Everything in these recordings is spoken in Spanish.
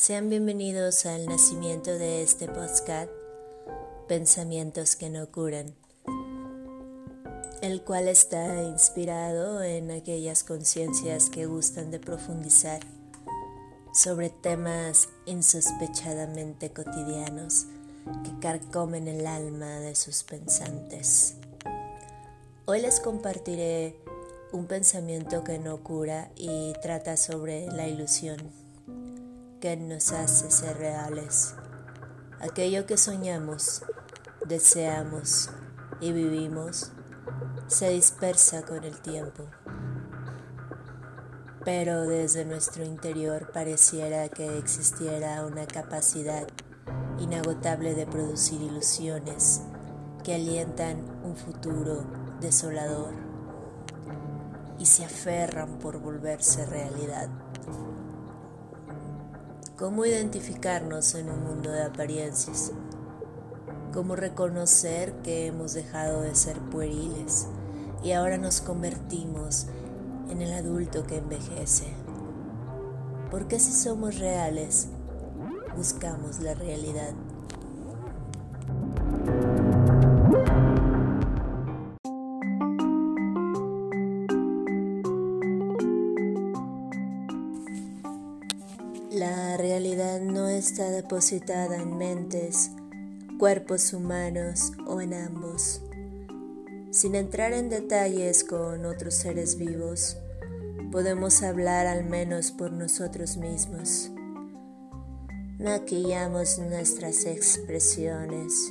Sean bienvenidos al nacimiento de este podcast, Pensamientos que no curan, el cual está inspirado en aquellas conciencias que gustan de profundizar sobre temas insospechadamente cotidianos que carcomen el alma de sus pensantes. Hoy les compartiré un pensamiento que no cura y trata sobre la ilusión que nos hace ser reales. Aquello que soñamos, deseamos y vivimos se dispersa con el tiempo. Pero desde nuestro interior pareciera que existiera una capacidad inagotable de producir ilusiones que alientan un futuro desolador y se aferran por volverse realidad. ¿Cómo identificarnos en un mundo de apariencias? ¿Cómo reconocer que hemos dejado de ser pueriles y ahora nos convertimos en el adulto que envejece? Porque si somos reales, buscamos la realidad. La realidad no está depositada en mentes, cuerpos humanos o en ambos. Sin entrar en detalles con otros seres vivos, podemos hablar al menos por nosotros mismos. Maquillamos nuestras expresiones.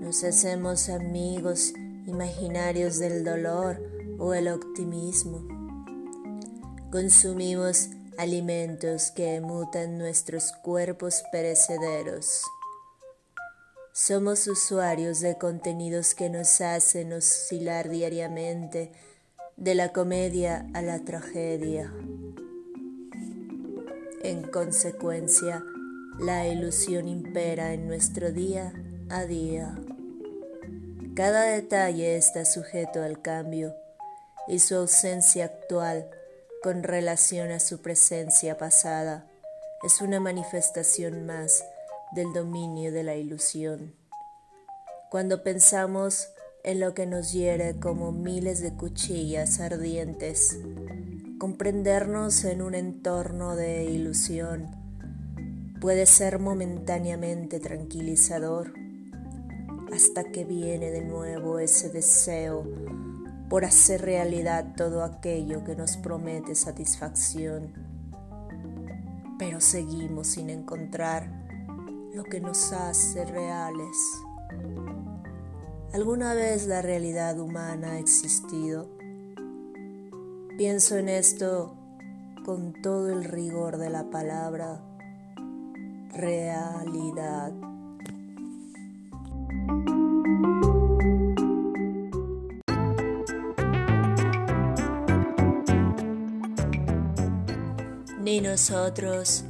Nos hacemos amigos imaginarios del dolor o el optimismo. Consumimos alimentos que mutan nuestros cuerpos perecederos. Somos usuarios de contenidos que nos hacen oscilar diariamente de la comedia a la tragedia. En consecuencia, la ilusión impera en nuestro día a día. Cada detalle está sujeto al cambio y su ausencia actual con relación a su presencia pasada es una manifestación más del dominio de la ilusión. Cuando pensamos en lo que nos hiere como miles de cuchillas ardientes, comprendernos en un entorno de ilusión puede ser momentáneamente tranquilizador hasta que viene de nuevo ese deseo por hacer realidad todo aquello que nos promete satisfacción. Pero seguimos sin encontrar lo que nos hace reales. ¿Alguna vez la realidad humana ha existido? Pienso en esto con todo el rigor de la palabra realidad. Ni nosotros,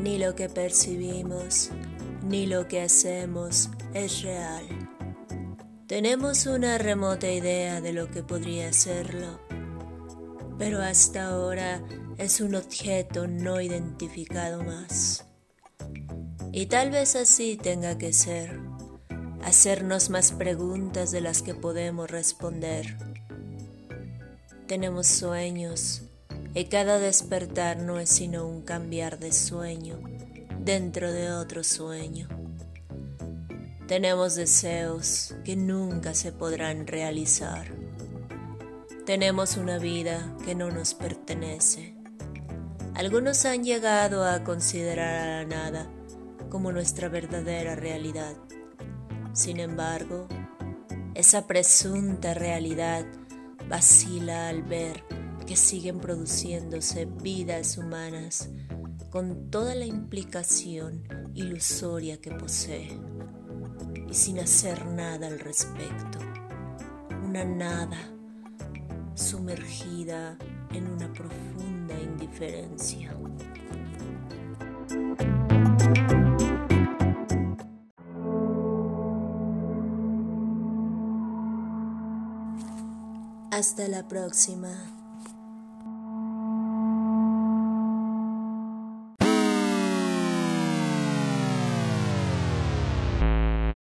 ni lo que percibimos, ni lo que hacemos es real. Tenemos una remota idea de lo que podría serlo, pero hasta ahora es un objeto no identificado más. Y tal vez así tenga que ser, hacernos más preguntas de las que podemos responder. Tenemos sueños, y cada despertar no es sino un cambiar de sueño dentro de otro sueño. Tenemos deseos que nunca se podrán realizar. Tenemos una vida que no nos pertenece. Algunos han llegado a considerar a la nada como nuestra verdadera realidad. Sin embargo, esa presunta realidad vacila al ver que siguen produciéndose vidas humanas con toda la implicación ilusoria que posee y sin hacer nada al respecto. Una nada sumergida en una profunda indiferencia. Hasta la próxima.